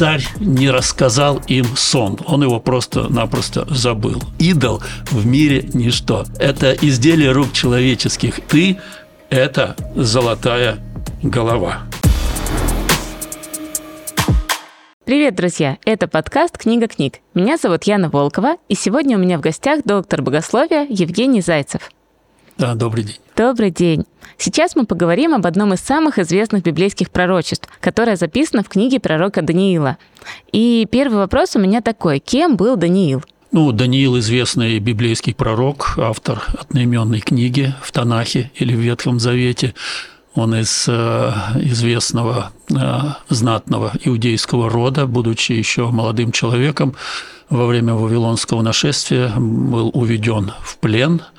царь не рассказал им сон, он его просто-напросто забыл. Идол в мире ничто. Это изделие рук человеческих. Ты – это золотая голова. Привет, друзья! Это подкаст «Книга книг». Меня зовут Яна Волкова, и сегодня у меня в гостях доктор богословия Евгений Зайцев. Да, добрый день. Добрый день. Сейчас мы поговорим об одном из самых известных библейских пророчеств, которое записано в книге пророка Даниила. И первый вопрос у меня такой. Кем был Даниил? Ну, Даниил – известный библейский пророк, автор одноименной книги в Танахе или в Ветхом Завете. Он из э, известного э, знатного иудейского рода, будучи еще молодым человеком, во время Вавилонского нашествия был уведен в плен –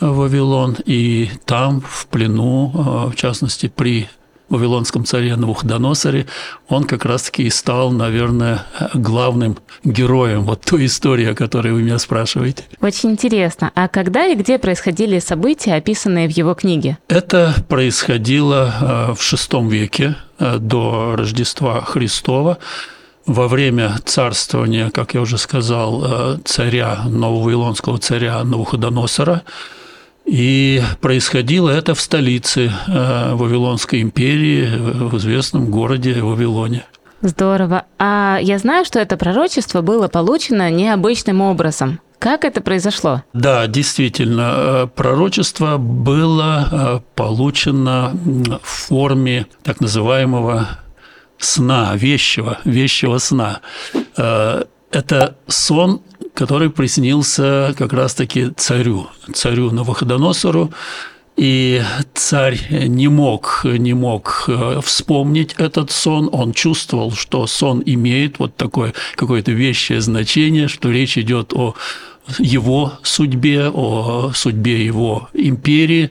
Вавилон, и там, в плену, э, в частности, при Вавилонском царе Навуходоносоре, он как раз-таки и стал, наверное, главным героем вот той истории, о которой вы меня спрашиваете. Очень интересно. А когда и где происходили события, описанные в его книге? Это происходило э, в VI веке э, до Рождества Христова во время царствования, как я уже сказал, царя, нововавилонского царя Навуходоносора – и происходило это в столице э, Вавилонской империи, в известном городе Вавилоне. Здорово. А я знаю, что это пророчество было получено необычным образом. Как это произошло? Да, действительно, э, пророчество было э, получено в форме так называемого сна, вещего, вещего сна. Это сон который приснился как раз-таки царю, царю Навуходоносору, и царь не мог, не мог э, вспомнить этот сон. Он чувствовал, что сон имеет вот такое какое-то вещее значение, что речь идет о его судьбе, о судьбе его империи,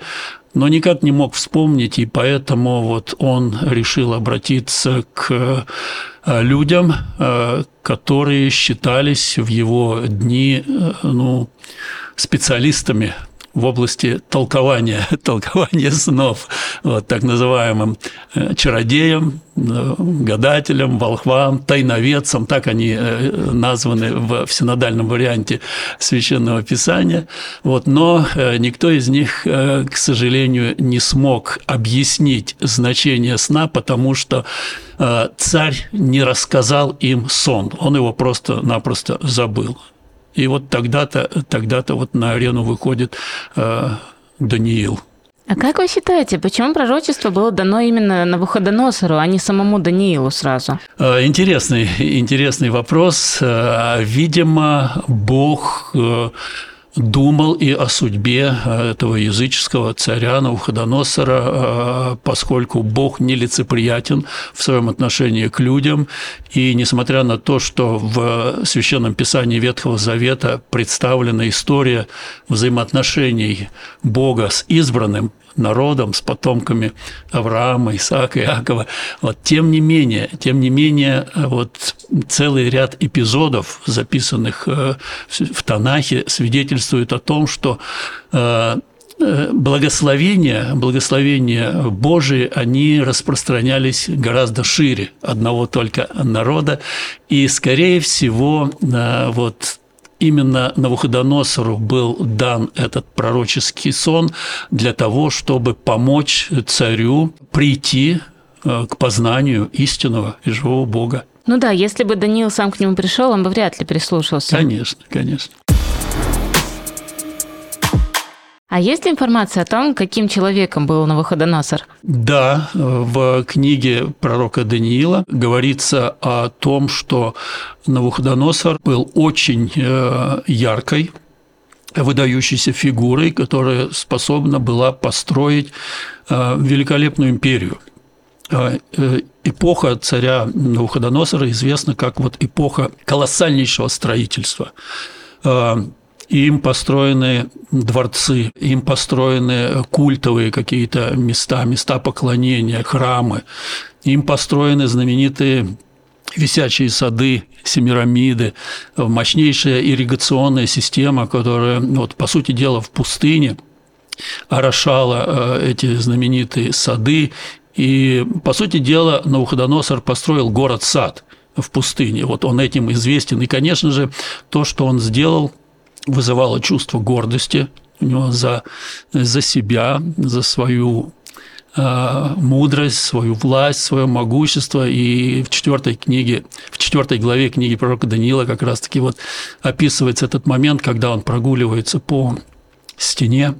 но никак не мог вспомнить, и поэтому вот он решил обратиться к э, людям, э, которые считались в его дни э, ну, специалистами в области толкования, толкования снов, вот, так называемым э, чародеям, э, гадателям, волхвам, тайноведцам, так они э, названы в, синодальном варианте Священного Писания. Вот, но никто из них, к сожалению, не смог объяснить значение сна, потому что царь не рассказал им сон, он его просто-напросто забыл. И вот тогда-то тогда то вот на арену выходит э, Даниил. А как вы считаете, почему пророчество было дано именно Навуходоносору, а не самому Даниилу сразу? Э, интересный, интересный вопрос. Э, видимо, Бог э, думал и о судьбе э, этого языческого царя Навуходоносора, э, поскольку Бог нелицеприятен в своем отношении к людям, и несмотря на то, что в Священном Писании Ветхого Завета представлена история взаимоотношений Бога с избранным, народом, с потомками Авраама, Исаака, Иакова. Вот, тем не менее, тем не менее, вот целый ряд эпизодов, записанных э, в Танахе, свидетельствует о том, что э, э, благословения, благословения Божии, они распространялись гораздо шире одного только народа, и, скорее всего, вот именно Навуходоносору был дан этот пророческий сон для того, чтобы помочь царю прийти э, к познанию истинного и живого Бога. Ну да, если бы Даниил сам к нему пришел, он бы вряд ли прислушался. Конечно, конечно. А есть ли информация о том, каким человеком был Навуходоносор? Да, в книге пророка Даниила говорится о том, что Навуходоносор был очень э, яркой, выдающейся фигурой, которая способна была построить э, великолепную империю. Э, эпоха царя Навуходоносора известна как вот эпоха колоссальнейшего строительства им построены дворцы, им построены культовые какие-то места, места поклонения, храмы, им построены знаменитые висячие сады, Семирамиды, мощнейшая ирригационная система, которая, вот, по сути дела, в пустыне орошала э, эти знаменитые сады. И, по сути дела, Навуходоносор построил город-сад – в пустыне. Вот он этим известен. И, конечно же, то, что он сделал, вызывало чувство гордости у него за, за себя, за свою э, мудрость, свою власть, свое могущество. И в четвертой книге, в четвертой главе книги пророка Даниила как раз-таки вот описывается этот момент, когда он прогуливается по стене,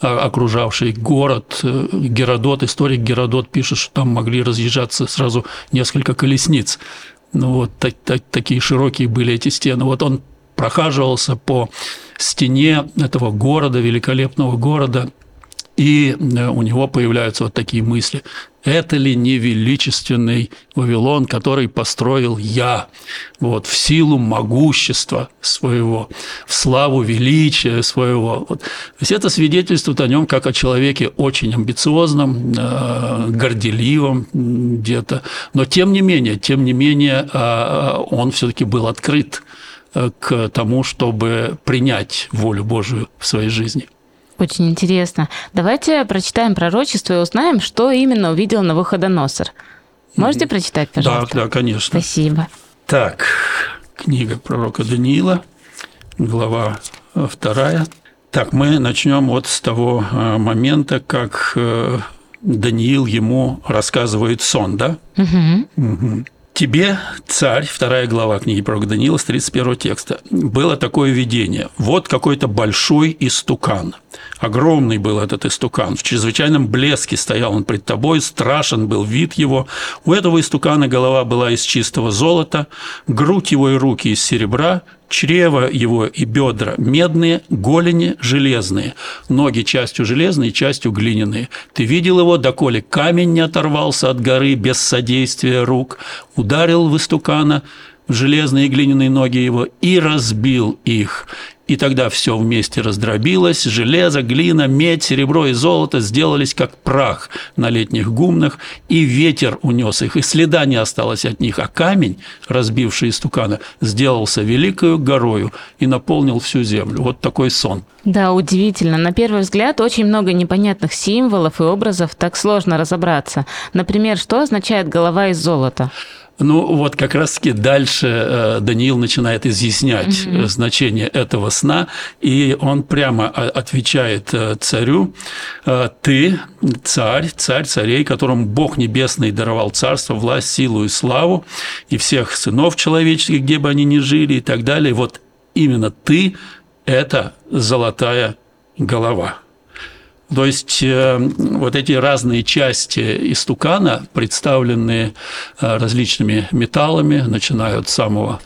окружавший город. Геродот, историк Геродот пишет, что там могли разъезжаться сразу несколько колесниц. Ну вот так, так, такие широкие были эти стены. Вот он прохаживался по стене этого города, великолепного города, и э, у него появляются вот такие мысли. Это ли не величественный Вавилон, который построил я, вот, в силу могущества своего, в славу величия своего. Вот. То есть это свидетельствует о нем как о человеке очень амбициозном, э, горделивом где-то, но тем не менее, тем не менее, э, он все-таки был открыт к тому, чтобы принять волю Божию в своей жизни. Очень интересно. Давайте прочитаем пророчество и узнаем, что именно увидел на Навуходоносор. Можете прочитать, пожалуйста? Да, да, конечно. Спасибо. Так, книга пророка Даниила, глава вторая. Так, мы начнем вот с того э, момента, как э, Даниил ему рассказывает сон, да? Угу. Угу. Тебе, царь, вторая глава книги пророка Даниила с 31 текста, было такое видение. Вот какой-то большой истукан. Огромный был этот истукан. В чрезвычайном блеске стоял он пред тобой, страшен был вид его. У этого истукана голова была из чистого золота, грудь его и руки из серебра, чрево его и бедра медные, голени железные, ноги частью железные, частью глиняные. Ты видел его, доколе камень не оторвался от горы без содействия рук, ударил в истукана в железные и глиняные ноги его и разбил их и тогда все вместе раздробилось, железо, глина, медь, серебро и золото сделались как прах на летних гумнах, и ветер унес их, и следа не осталось от них, а камень, разбивший истукана, сделался великою горою и наполнил всю землю. Вот такой сон. Да, удивительно. На первый взгляд очень много непонятных символов и образов, так сложно разобраться. Например, что означает голова из золота? Ну, вот как раз-таки дальше э, Даниил начинает изъяснять угу. значение этого сна, и он прямо отвечает э, царю, «Ты, царь, царь царей, которому Бог Небесный даровал царство, власть, силу и славу, и всех сынов человеческих, где бы они ни жили и так далее, вот именно ты – это золотая голова». То есть э, вот эти разные части истукана, представленные э, различными металлами, начиная от самого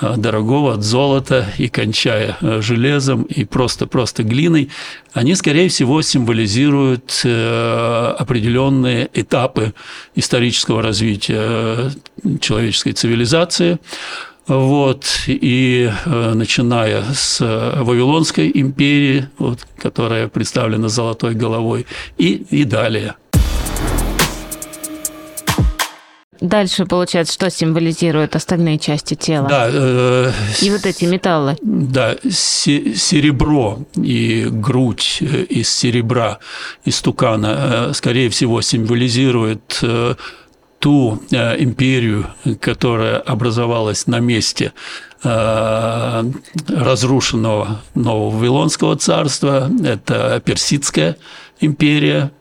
э, дорогого, от золота и кончая железом и просто-просто глиной, они, скорее всего, символизируют определенные этапы исторического развития человеческой цивилизации – вот, и э, начиная с Вавилонской империи, вот, которая представлена золотой головой, и, и далее. Дальше, получается, что символизируют остальные части тела? Да. Э, и вот эти металлы. Да, серебро и грудь э, из серебра, из тукана, э, скорее всего, символизирует э, ту э, империю, которая образовалась на месте э, разрушенного Нового Вавилонского царства, это Персидская империя,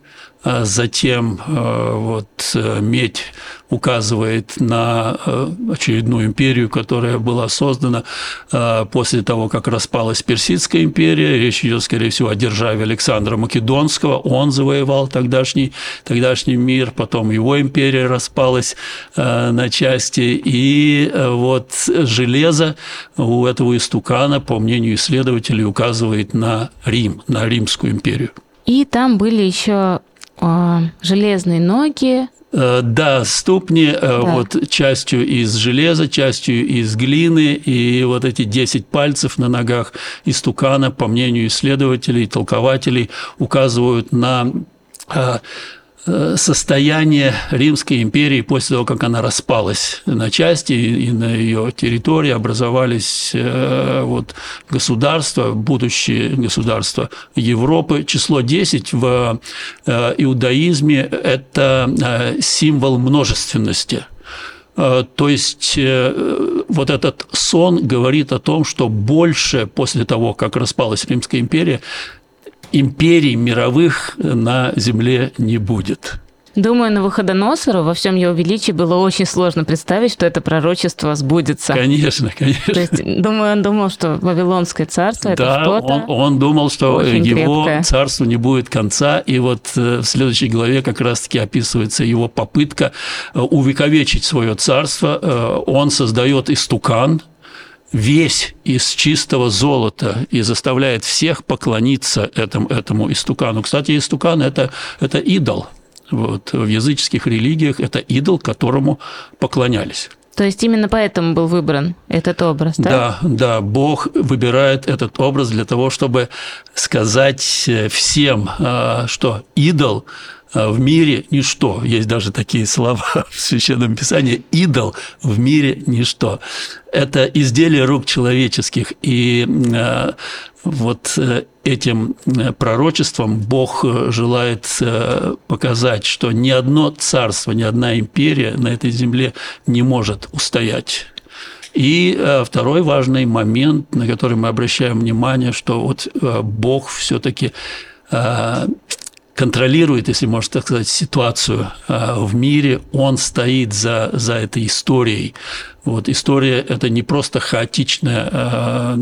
затем э, вот медь указывает на э, очередную империю, которая была создана э, после того, как распалась Персидская империя. Речь идет, скорее всего, о державе Александра Македонского. Он завоевал тогдашний, тогдашний мир, потом его империя распалась э, на части. И вот железо у этого истукана, по мнению исследователей, указывает на Рим, на Римскую империю. И там были еще железные ноги, Э, да, ступни э, да. вот частью из железа, частью из глины, и вот эти 10 пальцев на ногах истукана, по мнению исследователей, толкователей, указывают на Э, состояние Римской империи после того, как она распалась на части, и на ее территории образовались э, вот, государства, будущие государства Европы. Число 10 в э, иудаизме – это символ множественности – То есть вот этот сон говорит о том, что больше после того, как распалась Римская империя, империй мировых на Земле не будет. Думаю, на Навуходоносору во всем его величии было очень сложно представить, что это пророчество сбудется. Конечно, конечно. То есть, думаю, он думал, что Вавилонское царство да, это что-то он, он думал, что его крепкое. царству не будет конца, и вот э, в следующей главе как раз-таки описывается его попытка э, увековечить свое царство. Э, он создает истукан, весь из чистого золота и заставляет всех поклониться этому, этому истукану. Кстати, истукан это, – это идол – вот, в языческих религиях это идол, которому поклонялись. То есть именно поэтому был выбран этот образ, да? Да, да, Бог выбирает этот образ для того, чтобы сказать всем, а, что идол в мире ничто. Есть даже такие слова в Священном Писании. Идол в мире ничто. Это изделие рук человеческих. И а, вот э, этим э, пророчеством Бог э, желает показать, что ни одно царство, ни одна империя на этой земле не может устоять. И второй важный момент, на который мы обращаем внимание, что вот Бог все-таки контролирует, если можно так сказать, ситуацию в мире, он стоит за, за этой историей. Вот история – это не просто хаотичная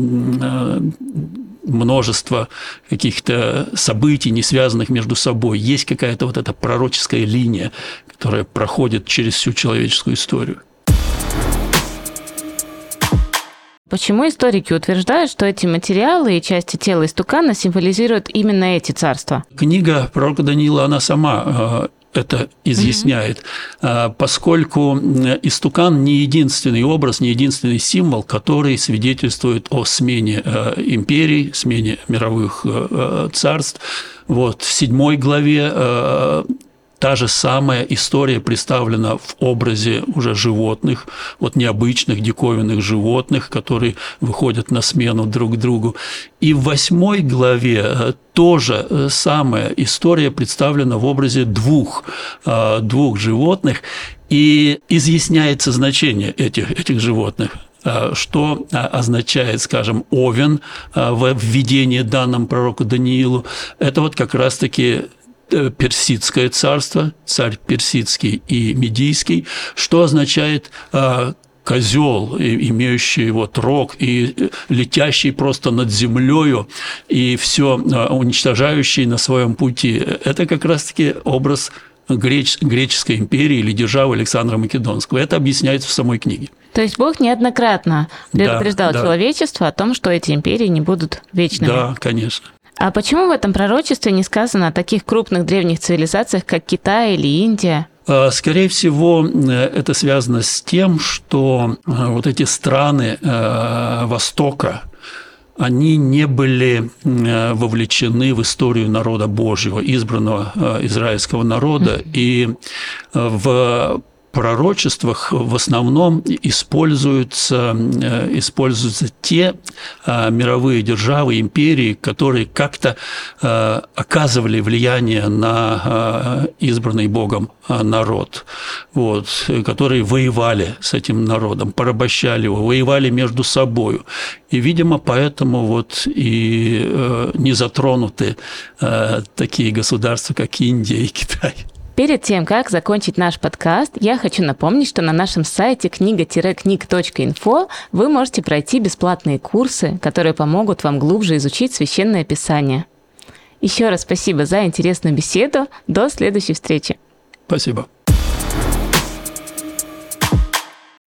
множество каких-то событий, не связанных между собой. Есть какая-то вот эта пророческая линия, которая проходит через всю человеческую историю. Почему историки утверждают, что эти материалы и части тела истукана символизируют именно эти царства? Книга пророка Даниила, она сама э, это изъясняет, mm-hmm. поскольку истукан не единственный образ, не единственный символ, который свидетельствует о смене э, империй, смене мировых э, э, царств. Вот в седьмой главе Та же самая история представлена в образе уже животных, вот необычных диковинных животных, которые выходят на смену друг другу. И в восьмой главе э, тоже э, самая история представлена в образе двух, э, двух животных, и изъясняется значение этих, этих животных что означает, скажем, овен в введении данным пророку Даниилу. Это вот как раз-таки персидское царство, царь персидский и медийский, что означает э, козел, имеющий вот рог и э, летящий просто над землею и все уничтожающий на своем пути. Это как раз-таки образ греч, греческой империи или державы Александра Македонского. Это объясняется в самой книге. То есть Бог неоднократно предупреждал да, да. человечество о том, что эти империи не будут вечными. Да, конечно. А почему в этом пророчестве не сказано о таких крупных древних цивилизациях, как Китай или Индия? А, скорее всего, это связано с тем, что а, вот эти страны а, Востока, они не были вовлечены в историю народа Божьего, избранного израильского народа, и в пророчествах в основном используются, э, используются те э, мировые державы, империи, которые как-то э, оказывали влияние на избранный Богом народ, вот, которые воевали с этим народом, порабощали его, воевали между собой. И, видимо, поэтому вот и не затронуты такие государства, как Индия и Китай. Перед тем, как закончить наш подкаст, я хочу напомнить, что на нашем сайте книга-книг.инфо вы можете пройти бесплатные курсы, которые помогут вам глубже изучить священное писание. Еще раз спасибо за интересную беседу. До следующей встречи. Спасибо.